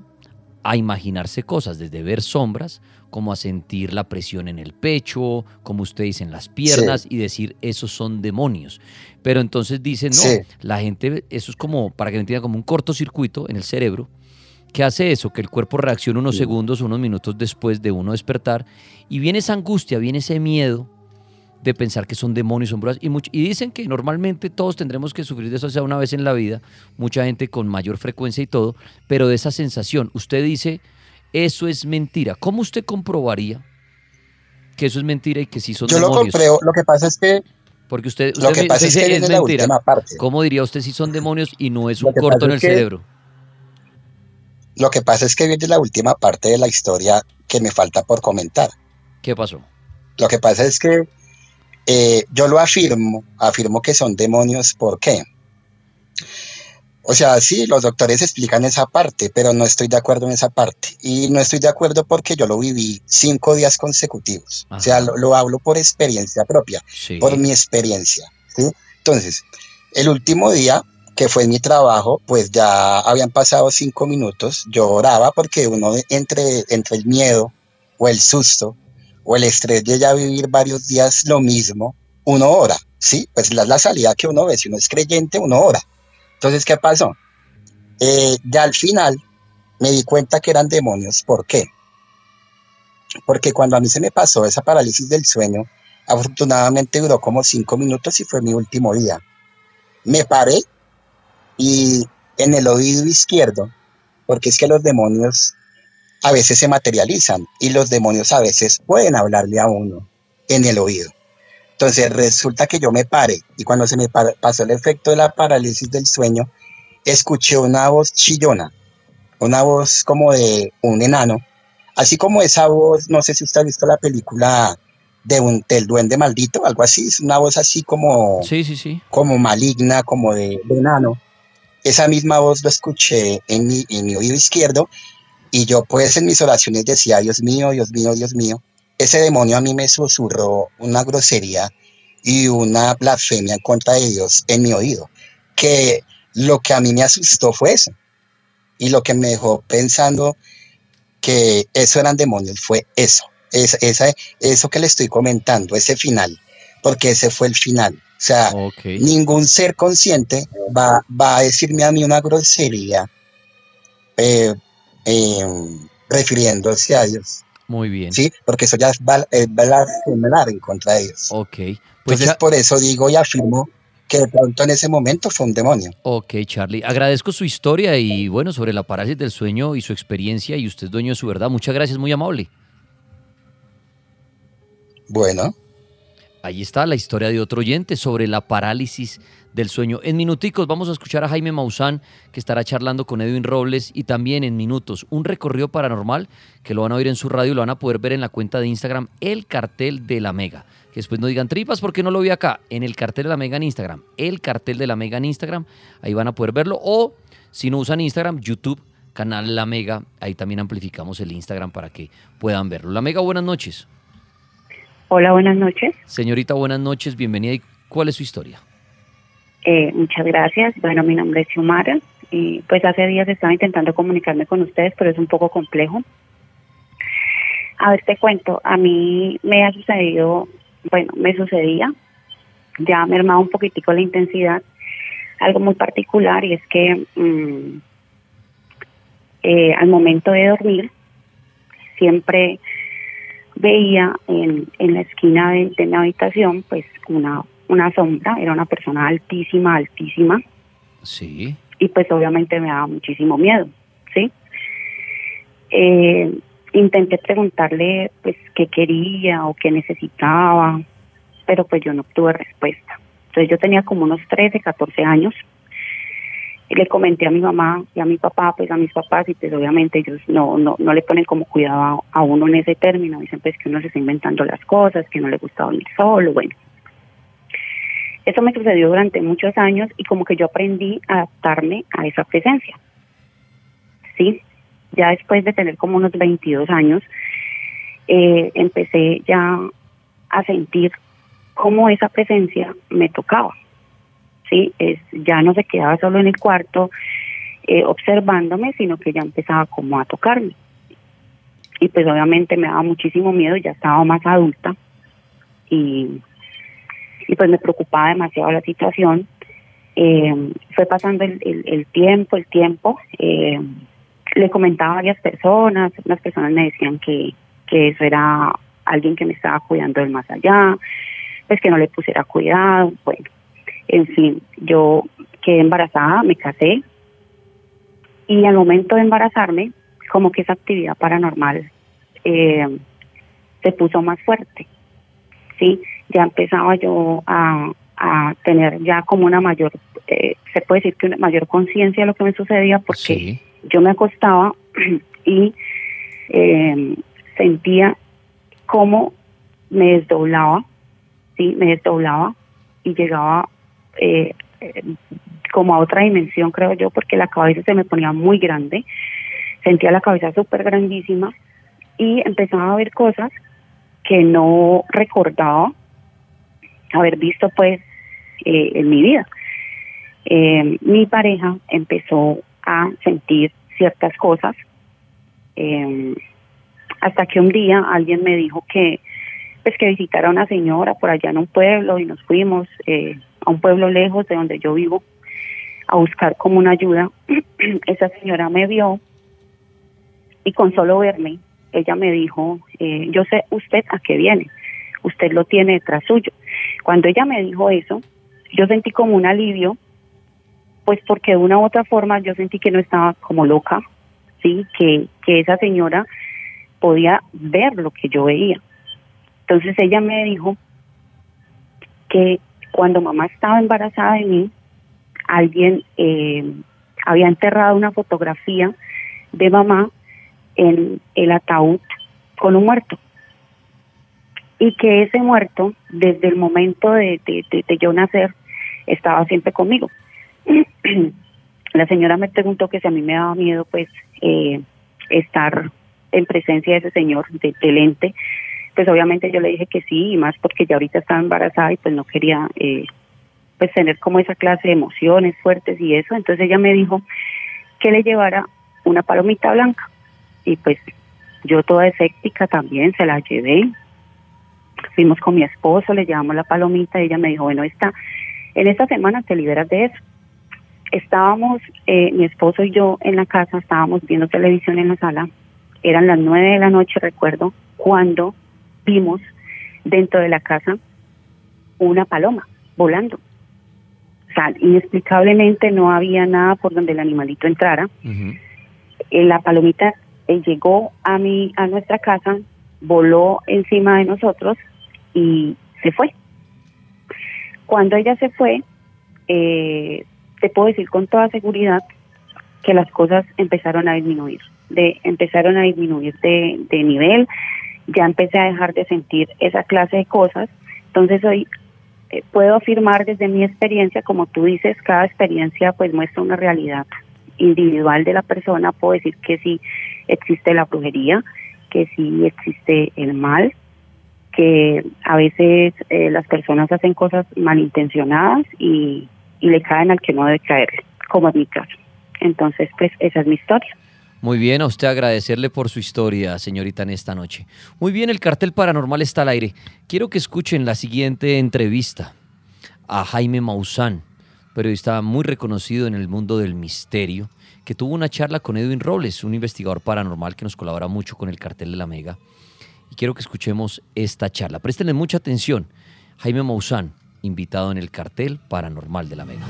a imaginarse cosas, desde ver sombras, como a sentir la presión en el pecho, como usted dice, en las piernas, y decir, esos son demonios. Pero entonces dicen, no, Sí. la gente, eso es como, para que me entienda, como un cortocircuito en el cerebro, que hace eso, que el cuerpo reacciona unos segundos, unos minutos después de uno despertar, y viene esa angustia, viene ese miedo de pensar que son demonios, son brujas, y, y dicen que normalmente todos tendremos que sufrir de eso, o sea, una vez en la vida, mucha gente con mayor frecuencia y todo, pero de esa sensación, usted dice, eso es mentira. ¿Cómo usted comprobaría que eso es mentira y que sí son Yo lo demonios? compreo, lo que pasa es que Porque usted, Lo que pasa es que viene la mentira. parte. ¿Cómo diría usted si son demonios y no es un corto en el es que- cerebro? lo que pasa es que viene la última parte de la historia que me falta por comentar. ¿Qué pasó? Lo que pasa es que eh, yo lo afirmo, afirmo que son demonios, ¿por qué? O sea, sí, los doctores explican esa parte, pero no estoy de acuerdo en esa parte. Y no estoy de acuerdo porque yo lo viví cinco días consecutivos. O sea, lo, lo hablo por experiencia propia, Sí. por mi experiencia. ¿sí? Entonces, el último día que fue mi trabajo, pues ya habían pasado cinco minutos. Yo oraba porque uno entre, entre el miedo o el susto o el estrés de ya vivir varios días lo mismo, uno ora, ¿sí? Pues la, la salida que uno ve, si uno es creyente, uno ora. Entonces, ¿qué pasó? Eh, ya al final me di cuenta que eran demonios. ¿Por qué? Porque cuando a mí se me pasó esa parálisis del sueño, afortunadamente duró como cinco minutos y fue mi último día. Me paré y en el oído izquierdo, porque es que los demonios a veces se materializan y los demonios a veces pueden hablarle a uno en el oído. Entonces resulta que yo me paré y cuando se me pa- pasó el efecto de la parálisis del sueño, escuché una voz chillona, una voz como de un enano, así como esa voz, no sé si usted ha visto la película de un, del duende maldito, algo así, es una voz así como, Sí, sí, sí. como maligna, como de, de enano. Esa misma voz lo escuché en mi, en mi oído izquierdo y yo pues en mis oraciones decía, Dios mío, Dios mío, Dios mío. Ese demonio a mí me susurró una grosería y una blasfemia en contra de Dios en mi oído. Que lo que a mí me asustó fue eso. Y lo que me dejó pensando que eso eran demonios fue eso. Es, esa, eso que le estoy comentando, ese final. Porque ese fue el final. O sea, ningún ser consciente va, va a decirme a mí una grosería eh, eh, refiriéndose a Dios. Muy bien. Sí, porque eso ya es es blasfemar en contra de Dios. Ok. Pues Entonces, ya- por eso digo y afirmo que de pronto en ese momento fue un demonio. Ok, Charlie. Agradezco su historia y bueno, sobre la parálisis del sueño y su experiencia y usted es dueño de su verdad. Muchas gracias, muy amable. Bueno. Ahí está la historia de otro oyente sobre la parálisis del sueño. En minuticos vamos a escuchar a Jaime Maussan, que estará charlando con Edwin Robles, y también en minutos un recorrido paranormal que lo van a oír en su radio y lo van a poder ver en la cuenta de Instagram, El Cartel de la Mega. Que después no digan tripas porque no lo vi acá, en el Cartel de la Mega en Instagram, El Cartel de la Mega en Instagram, ahí van a poder verlo. O si no usan Instagram, YouTube, canal La Mega, ahí también amplificamos el Instagram para que puedan verlo. La Mega, buenas noches. Hola, buenas noches. Señorita, buenas noches, bienvenida. ¿Y cuál es su historia? Eh, muchas gracias. Bueno, mi nombre es Xiomara. Y pues hace días estaba intentando comunicarme con ustedes, pero es un poco complejo. A ver, te cuento. A mí me ha sucedido, bueno, me sucedía, ya ha mermado un poquitico la intensidad, algo muy particular y es que mm, eh, al momento de dormir siempre veía en, en la esquina de, de mi habitación pues una, una sombra, era una persona altísima, altísima, Sí. y pues obviamente me daba muchísimo miedo, ¿sí? Eh, intenté preguntarle pues qué quería o qué necesitaba, pero pues yo no obtuve respuesta. Entonces yo tenía como unos 13, 14 años y le comenté a mi mamá y a mi papá, pues a mis papás, y pues obviamente ellos no, no, no le ponen como cuidado a, a uno en ese término, dicen pues que uno se está inventando las cosas, que no le gusta dormir solo, bueno. Eso me sucedió durante muchos años y como que yo aprendí a adaptarme a esa presencia. Sí, ya después de tener como unos 22 años, eh, empecé ya a sentir cómo esa presencia me tocaba. Sí, es, ya no se quedaba solo en el cuarto eh, observándome, sino que ya empezaba como a tocarme. Y pues obviamente me daba muchísimo miedo, ya estaba más adulta y, y pues me preocupaba demasiado la situación. Eh, fue pasando el, el- el tiempo, el tiempo. eh, le comentaba a varias personas, las personas me decían que, que eso era alguien que me estaba cuidando del más allá, pues que no le pusiera cuidado, bueno, en fin, yo quedé embarazada, me casé y al momento de embarazarme, como que esa actividad paranormal eh, se puso más fuerte, ¿sí? Ya empezaba yo a, a tener ya como una mayor, eh, se puede decir que una mayor conciencia de lo que me sucedía porque yo me acostaba y eh, sentía cómo me desdoblaba, sí, me desdoblaba y llegaba eh, eh, como a otra dimensión, creo yo, porque la cabeza se me ponía muy grande, sentía la cabeza súper grandísima y empezaba a ver cosas que no recordaba haber visto pues eh, en mi vida. Eh, mi pareja empezó a sentir ciertas cosas eh, hasta que un día alguien me dijo que pues que visitara a una señora por allá en un pueblo y nos fuimos eh, a un pueblo lejos de donde yo vivo a buscar como una ayuda. Esa señora me vio y con solo verme, ella me dijo, eh, yo sé usted a qué viene, usted lo tiene detrás suyo. Cuando ella me dijo eso, yo sentí como un alivio, pues porque de una u otra forma yo sentí que no estaba como loca, sí, que, que esa señora podía ver lo que yo veía. Entonces ella me dijo que cuando mamá estaba embarazada de mí, alguien eh, había enterrado una fotografía de mamá en el ataúd con un muerto. Y que ese muerto, desde el momento de yo nacer, estaba siempre conmigo. La señora me preguntó que si a mí me daba miedo, pues, eh, estar en presencia de ese señor, de, del ente. Pues obviamente yo le dije que sí, y más porque ya ahorita estaba embarazada y pues no quería, eh, pues, tener como esa clase de emociones fuertes y eso. Entonces ella me dijo que le llevara una palomita blanca. Y pues yo toda escéptica también se la llevé. Fuimos con mi esposo, le llevamos la palomita y ella me dijo, bueno, esta, en esta semana te liberas de eso. Estábamos, eh, mi esposo y yo en la casa, estábamos viendo televisión en la sala. Eran las nueve de la noche, recuerdo, cuando vimos dentro de la casa una paloma volando. O sea, inexplicablemente no había nada por donde el animalito entrara. Eh, la palomita eh, llegó a mi a nuestra casa, voló encima de nosotros y se fue. Cuando ella se fue, eh, te puedo decir con toda seguridad que las cosas empezaron a disminuir, de empezaron a disminuir de, de nivel, ya empecé a dejar de sentir esa clase de cosas, entonces hoy eh, puedo afirmar desde mi experiencia, como tú dices, cada experiencia pues muestra una realidad individual de la persona, puedo decir que sí existe la brujería, que sí existe el mal, que a veces eh, las personas hacen cosas malintencionadas y, y le caen al que no debe caerle, como es mi caso. Entonces, pues esa es mi historia. Muy bien, a usted agradecerle por su historia, señorita, en esta noche. Muy bien, el cartel paranormal está al aire. Quiero que escuchen la siguiente entrevista a Jaime Maussan, periodista muy reconocido en el mundo del misterio, que tuvo una charla con Edwin Robles, un investigador paranormal que nos colabora mucho con el cartel de la Mega. Y quiero que escuchemos esta charla. Préstenle mucha atención. Jaime Maussan, invitado en el cartel paranormal de la Mega.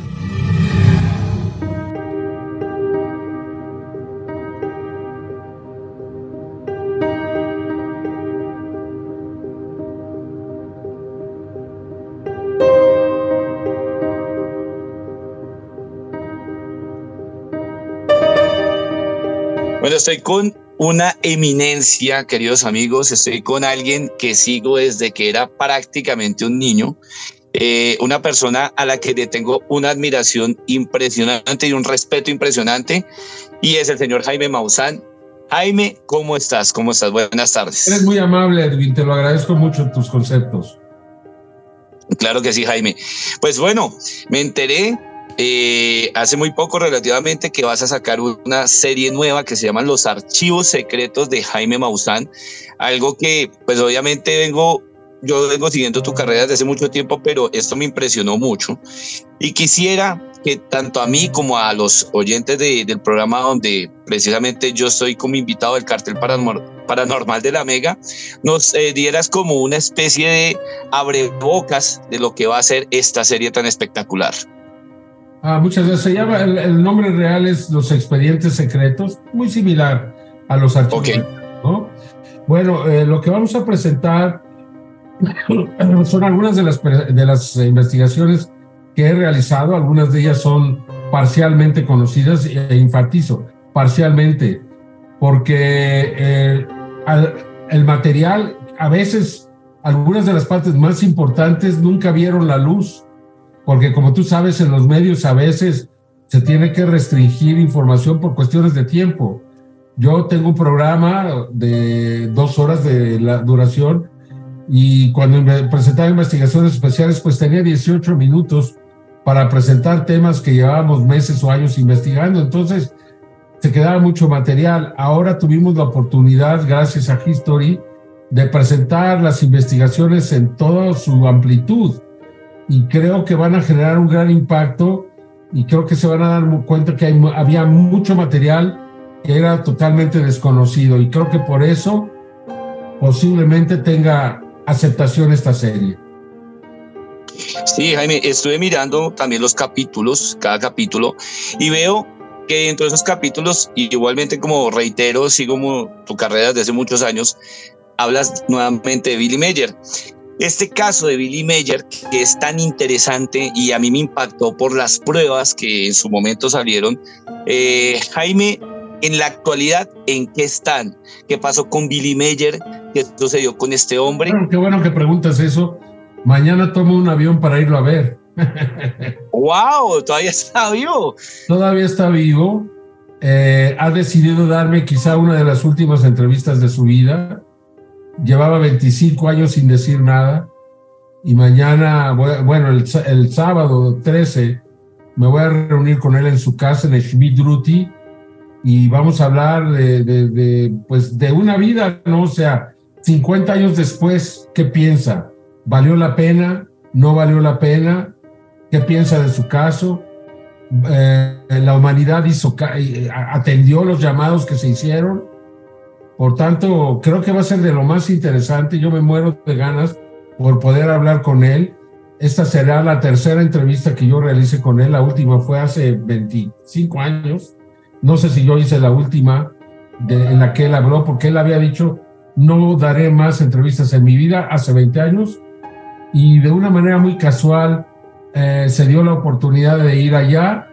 Bueno, estoy con una eminencia, queridos amigos. Estoy con alguien que sigo desde que era prácticamente un niño. Eh, una persona a la que le tengo una admiración impresionante y un respeto impresionante. Y es el señor Jaime Maussan. Jaime, ¿cómo estás? ¿Cómo estás? Buenas tardes. Eres muy amable, Edwin. Te lo agradezco mucho tus conceptos. Claro que sí, Jaime. Pues bueno, me enteré eh, hace muy poco relativamente que vas a sacar una serie nueva que se llama Los Archivos Secretos de Jaime Maussan, algo que pues obviamente vengo, yo vengo siguiendo tu carrera desde hace mucho tiempo, pero esto me impresionó mucho y quisiera que tanto a mí como a los oyentes de- del programa donde precisamente yo estoy como invitado del cartel Paranormal, paranormal de la Mega, nos eh, dieras como una especie de abrebocas de lo que va a ser esta serie tan espectacular. Ah, muchas gracias. Se llama, el, el nombre real es Los Expedientes Secretos, muy similar a los archivos. ¿no? Bueno, eh, lo que vamos a presentar son algunas de las, de las investigaciones que he realizado, algunas de ellas son parcialmente conocidas e enfatizo, parcialmente, porque eh, al- el material, a veces, algunas de las partes más importantes nunca vieron la luz porque como tú sabes, en los medios a veces se tiene que restringir información por cuestiones de tiempo. Yo tengo un programa de dos horas de la duración y cuando presentaba investigaciones especiales, pues tenía 18 minutos para presentar temas que llevábamos meses o años investigando. Entonces, se quedaba mucho material. Ahora tuvimos la oportunidad, gracias a History, de presentar las investigaciones en toda su amplitud y creo que van a generar un gran impacto y creo que se van a dar cuenta que hay había mucho material que era totalmente desconocido y creo que por eso posiblemente tenga aceptación esta serie. Sí, Jaime, estuve mirando también los capítulos, cada capítulo, y veo que dentro de esos capítulos, igualmente como reitero, sigo tu carrera desde hace muchos años, hablas nuevamente de Billy Mayer. Este caso de Billy Mayer, que es tan interesante y a mí me impactó por las pruebas que en su momento salieron, eh, Jaime, en la actualidad, ¿en qué están? ¿Qué pasó con Billy Mayer? ¿Qué sucedió con este hombre? Bueno, qué bueno que preguntas eso. Mañana tomo un avión para irlo a ver. ¡Wow! Todavía está vivo. Todavía está vivo. Eh, ha decidido darme quizá una de las últimas entrevistas de su vida. Llevaba 25 años sin decir nada. Y mañana, bueno, el, el sábado 13, me voy a reunir con él en su casa en el Schmidt y vamos a hablar de, pues, de una vida, ¿no? O sea, 50 años después, ¿qué piensa? ¿Valió la pena? ¿No valió la pena? ¿Qué piensa de su caso? Eh, la humanidad hizo, eh, atendió los llamados que se hicieron. Por tanto, creo que va a ser de lo más interesante. Yo me muero de ganas por poder hablar con él. Esta será la tercera entrevista que yo realice con él. La última fue hace 25 años. No sé si yo hice la última en la que él habló, porque él había dicho, no daré más entrevistas en mi vida hace 20 años. Y de una manera muy casual eh, se dio la oportunidad de ir allá.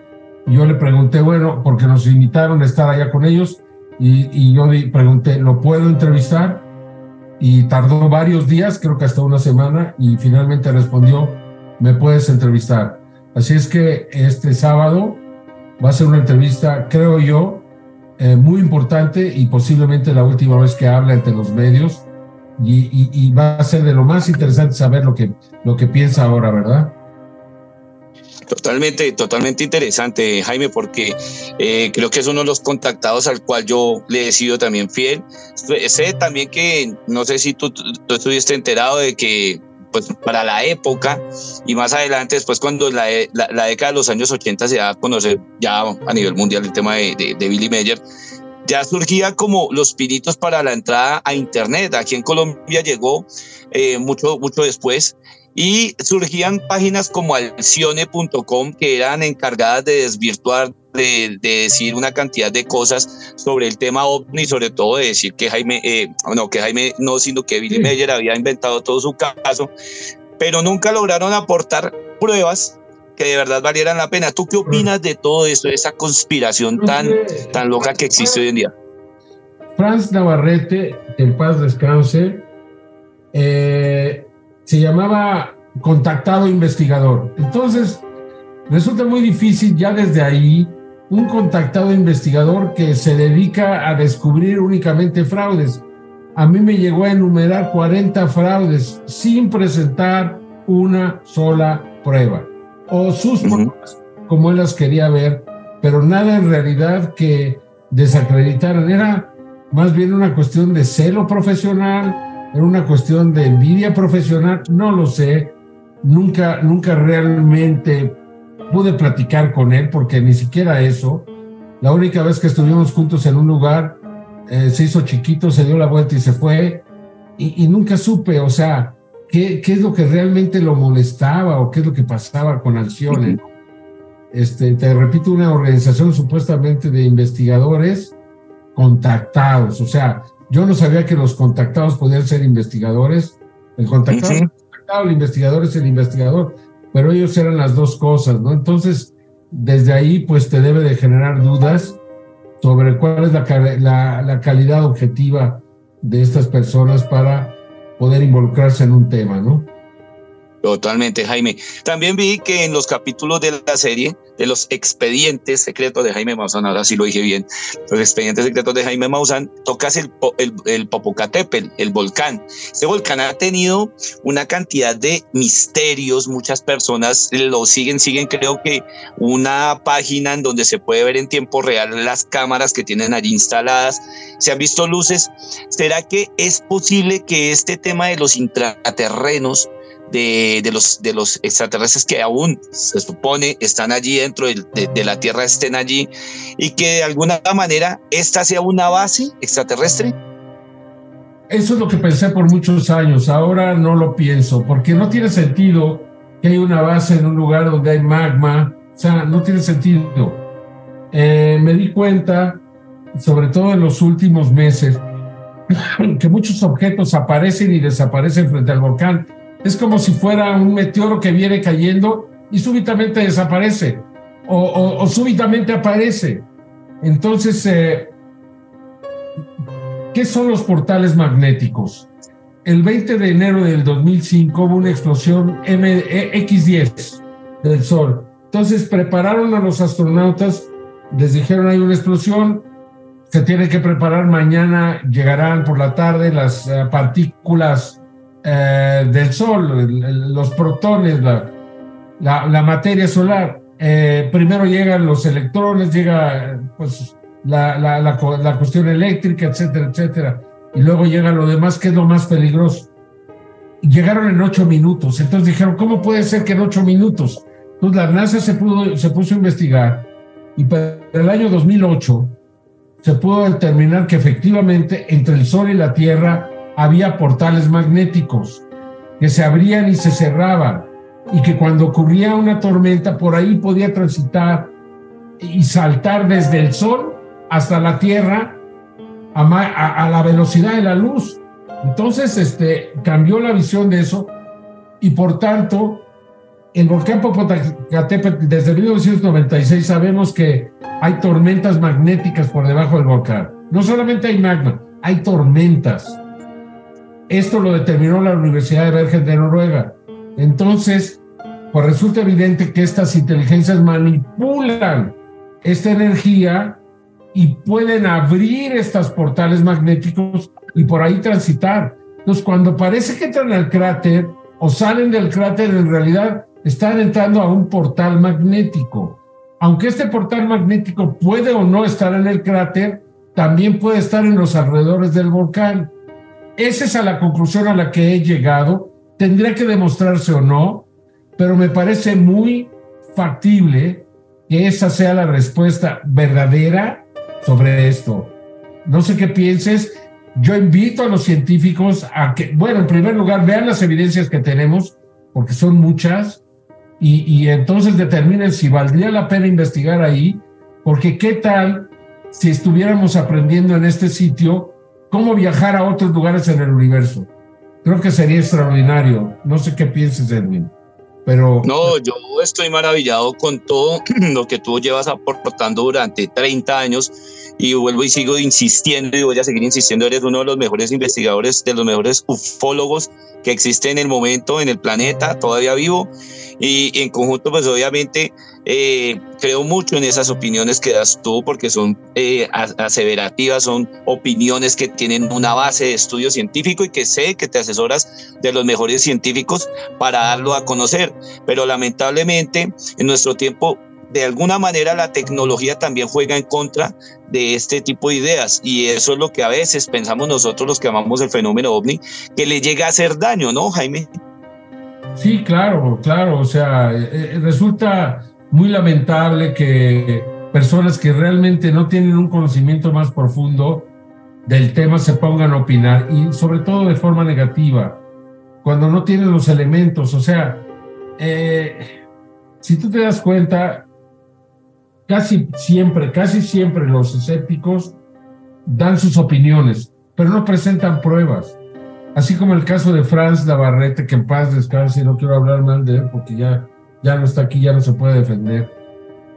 Yo le pregunté, bueno, porque nos invitaron a estar allá con ellos, y, y yo pregunté, ¿lo puedo entrevistar? Y tardó varios días, creo que hasta una semana, y finalmente respondió, me puedes entrevistar. Así es que este sábado va a ser una entrevista, creo yo, eh, muy importante y posiblemente la última vez que habla ante los medios. Y, y- y va a ser de lo más interesante saber lo que, lo que piensa ahora, ¿verdad? Totalmente, totalmente interesante, Jaime, porque eh, creo que es uno de los contactados al cual yo le he sido también fiel. Sé también que, no sé si tú, tú estuviste enterado de que pues para la época y más adelante, después cuando la, la, década de los años 80 se da a conocer ya a nivel mundial el tema de, de, de Billy Mayer, ya surgía como los pinitos para la entrada a Internet. Aquí en Colombia llegó eh, mucho, mucho después y surgían páginas como alcione.com que eran encargadas de desvirtuar, de, de, decir una cantidad de cosas sobre el tema ovni, sobre todo de decir que Jaime, eh, no, que Jaime no, sino que Billy Meyer había inventado todo su caso, pero nunca lograron aportar pruebas que de verdad valieran la pena. ¿Tú qué opinas de todo esto, de esa conspiración tan, tan loca que existe hoy en día? Franz Navarrete, en paz descanse, eh, se llamaba contactado investigador. Entonces, resulta muy difícil ya desde ahí un contactado investigador que se dedica a descubrir únicamente fraudes. A mí me llegó a enumerar 40 fraudes sin presentar una sola prueba o sus pruebas. como él las quería ver, pero nada en realidad que desacreditaran. Era más bien una cuestión de celo profesional, era una cuestión de envidia profesional, no lo sé. Nunca, nunca realmente pude platicar con él porque ni siquiera eso. La única vez que estuvimos juntos en un lugar, eh, se hizo chiquito, se dio la vuelta y se fue. Y, y nunca supe, o sea, qué, qué, es lo que realmente lo molestaba o qué es lo que pasaba con Alcione. Este, te repito, una organización supuestamente de investigadores contactados. O sea, yo no sabía que los contactados podían ser investigadores. El contactado, es el, contactado el investigador es el investigador, pero ellos eran las dos cosas, ¿no? Entonces, desde ahí, pues te debe de generar dudas sobre cuál es la, la, la calidad objetiva de estas personas para poder involucrarse en un tema, ¿no? Totalmente, Jaime. También vi que en los capítulos de la serie, de los expedientes secretos de Jaime Maussan, ahora sí lo dije bien, los expedientes secretos de Jaime Maussan, tocas el, el, el Popocatépetl, el volcán. Este volcán ha tenido una cantidad de misterios, muchas personas lo siguen, siguen creo que una página en donde se puede ver en tiempo real las cámaras que tienen allí instaladas, se han visto luces. ¿Será que es posible que este tema de los intraterrenos de, los, de los extraterrestres que aún se supone están allí dentro de, de, de, la Tierra, estén allí, y que de alguna manera esta sea una base extraterrestre? Eso es lo que pensé por muchos años, ahora no lo pienso, porque no tiene sentido que hay una base en un lugar donde hay magma, o sea, no tiene sentido. Eh, me di cuenta, sobre todo en los últimos meses, que muchos objetos aparecen y desaparecen frente al volcán es como si fuera un meteoro que viene cayendo y súbitamente desaparece o, súbitamente aparece. Entonces, eh, ¿qué son los portales magnéticos? El 20 de enero del 2005 hubo una explosión M X10 del Sol. Entonces prepararon a los astronautas, les dijeron hay una explosión, se tiene que preparar, mañana llegarán por la tarde las uh, partículas eh, del Sol, los protones, la, la, la materia solar. Eh, primero llegan los electrones, llega pues la, la, cuestión eléctrica, etcétera, etcétera. Y luego llega lo demás, que es lo más peligroso. Llegaron en ocho minutos. Entonces dijeron, ¿cómo puede ser que en ocho minutos? Entonces la NASA se, pudo, se puso a investigar y para el año 2008 se pudo determinar que efectivamente entre el Sol y la Tierra había portales magnéticos que se abrían y se cerraban y que cuando ocurría una tormenta por ahí podía transitar y saltar desde el sol hasta la tierra a, la velocidad de la luz. Entonces, este, cambió la visión de eso y por tanto, el volcán Popocatépetl desde 1996 sabemos que hay tormentas magnéticas por debajo del volcán. No solamente hay magma, hay tormentas. Esto lo determinó la Universidad de Bergen de Noruega. Entonces, pues resulta evidente que estas inteligencias manipulan esta energía y pueden abrir estos portales magnéticos y por ahí transitar. Entonces, cuando parece que entran al cráter o salen del cráter, en realidad están entrando a un portal magnético. Aunque este portal magnético puede o no estar en el cráter, también puede estar en los alrededores del volcán. Esa es a la conclusión a la que he llegado. Tendría que demostrarse o no, pero me parece muy factible que esa sea la respuesta verdadera sobre esto. No sé qué pienses. Yo invito a los científicos a que, bueno, en primer lugar, vean las evidencias que tenemos, porque son muchas, y, y entonces determinen si valdría la pena investigar ahí, porque qué tal si estuviéramos aprendiendo en este sitio cómo viajar a otros lugares en el universo. Creo que sería extraordinario. No sé qué pienses, Edwin. Pero... No, yo estoy maravillado con todo lo que tú llevas aportando durante 30 años y vuelvo y sigo insistiendo y voy a seguir insistiendo. Eres uno de los mejores investigadores, de los mejores ufólogos que existe en el momento en el planeta, todavía vivo. Y, en conjunto, pues obviamente eh, creo mucho en esas opiniones que das tú porque son eh, aseverativas, son opiniones que tienen una base de estudio científico y que sé que te asesoras de los mejores científicos para darlo a conocer. Pero lamentablemente en nuestro tiempo de alguna manera la tecnología también juega en contra de este tipo de ideas y eso es lo que a veces pensamos nosotros los que amamos el fenómeno ovni, que le llega a hacer daño, ¿no, Jaime? Sí, claro, claro, o sea, eh, resulta muy lamentable que personas que realmente no tienen un conocimiento más profundo del tema se pongan a opinar y sobre todo de forma negativa, cuando no tienen los elementos, o sea, eh, si tú te das cuenta, casi siempre, casi siempre los escépticos dan sus opiniones, pero no presentan pruebas. Así como el caso de Franz Navarrete, que en paz descanse, no quiero hablar mal de él porque ya, ya no está aquí, ya no se puede defender,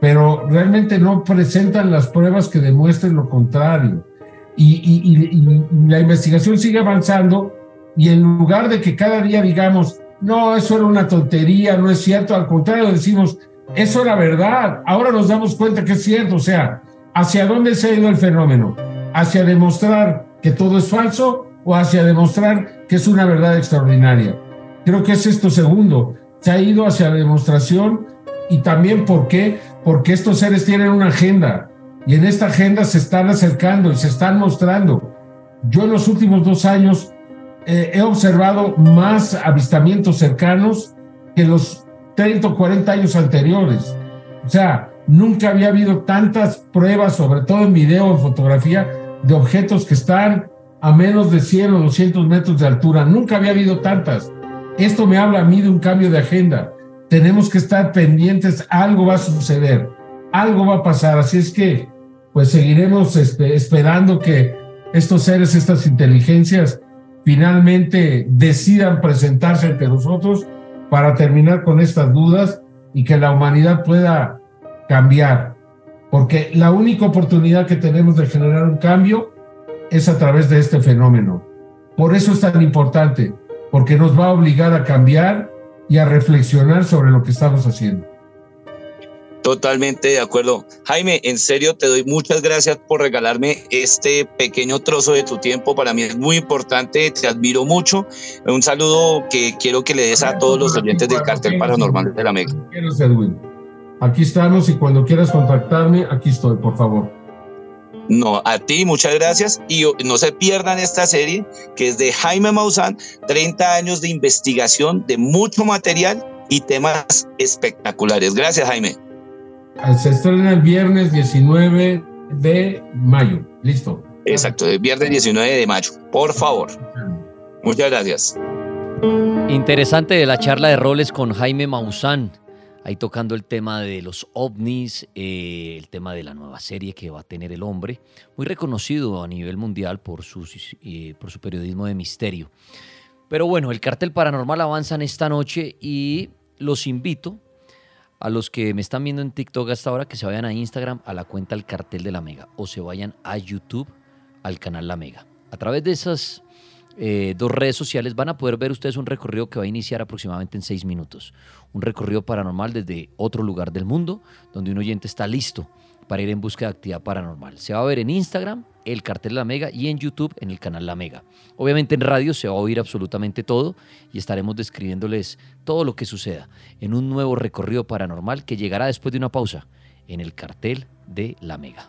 pero realmente no presentan las pruebas que demuestren lo contrario. Y, y, y, y la investigación sigue avanzando y en lugar de que cada día digamos, no, eso era una tontería, no es cierto, al contrario decimos, eso era verdad, ahora nos damos cuenta que es cierto, o sea, ¿hacia dónde se ha ido el fenómeno? ¿Hacia demostrar que todo es falso o hacia demostrar que es una verdad extraordinaria? Creo que es esto segundo, se ha ido hacia la demostración y también por qué, porque estos seres tienen una agenda y en esta agenda se están acercando y se están mostrando. Yo en los últimos dos años eh, he observado más avistamientos cercanos que los 30 o 40 años anteriores. O sea, nunca había habido tantas pruebas, sobre todo en video en fotografía, de objetos que están a menos de 100 o 200 metros de altura. Nunca había habido tantas. Esto me habla a mí de un cambio de agenda. Tenemos que estar pendientes, algo va a suceder, algo va a pasar. Así es que, pues seguiremos este, esperando que estos seres, estas inteligencias, finalmente decidan presentarse ante nosotros para terminar con estas dudas y que la humanidad pueda cambiar. Porque la única oportunidad que tenemos de generar un cambio es a través de este fenómeno. Por eso es tan importante, porque nos va a obligar a cambiar y a reflexionar sobre lo que estamos haciendo. Totalmente de acuerdo. Jaime, en serio te doy muchas gracias por regalarme este pequeño trozo de tu tiempo. Para mí es muy importante, te admiro mucho. Un saludo que quiero que le des a todos los oyentes del cartel paranormal de la Mega. Aquí estamos y cuando quieras contactarme, aquí estoy, por favor. No, a ti muchas gracias y no se pierdan esta serie que es de Jaime Maussan, 30 años de investigación, de mucho material y temas espectaculares. Gracias, Jaime. Se estrena el viernes 19 de mayo. Listo. Exacto, el viernes 19 de mayo. Por favor. Muchas gracias. Interesante de la charla de roles con Jaime Maussan. Ahí tocando el tema de los ovnis, eh, el tema de la nueva serie que va a tener el hombre, muy reconocido a nivel mundial por, sus, eh, por su periodismo de misterio. Pero bueno, el cartel paranormal avanza en esta noche y los invito a los que me están viendo en TikTok hasta ahora que se vayan a Instagram a la cuenta El Cartel de la Mega o se vayan a YouTube al canal La Mega. A través de esas eh, dos redes sociales van a poder ver ustedes un recorrido que va a iniciar aproximadamente en seis minutos. Un recorrido paranormal desde otro lugar del mundo donde un oyente está listo para ir en busca de actividad paranormal. Se va a ver en Instagram, el cartel La Mega, y en YouTube, en el canal La Mega. Obviamente en radio se va a oír absolutamente todo y estaremos describiéndoles todo lo que suceda en un nuevo recorrido paranormal que llegará después de una pausa en el cartel de La Mega.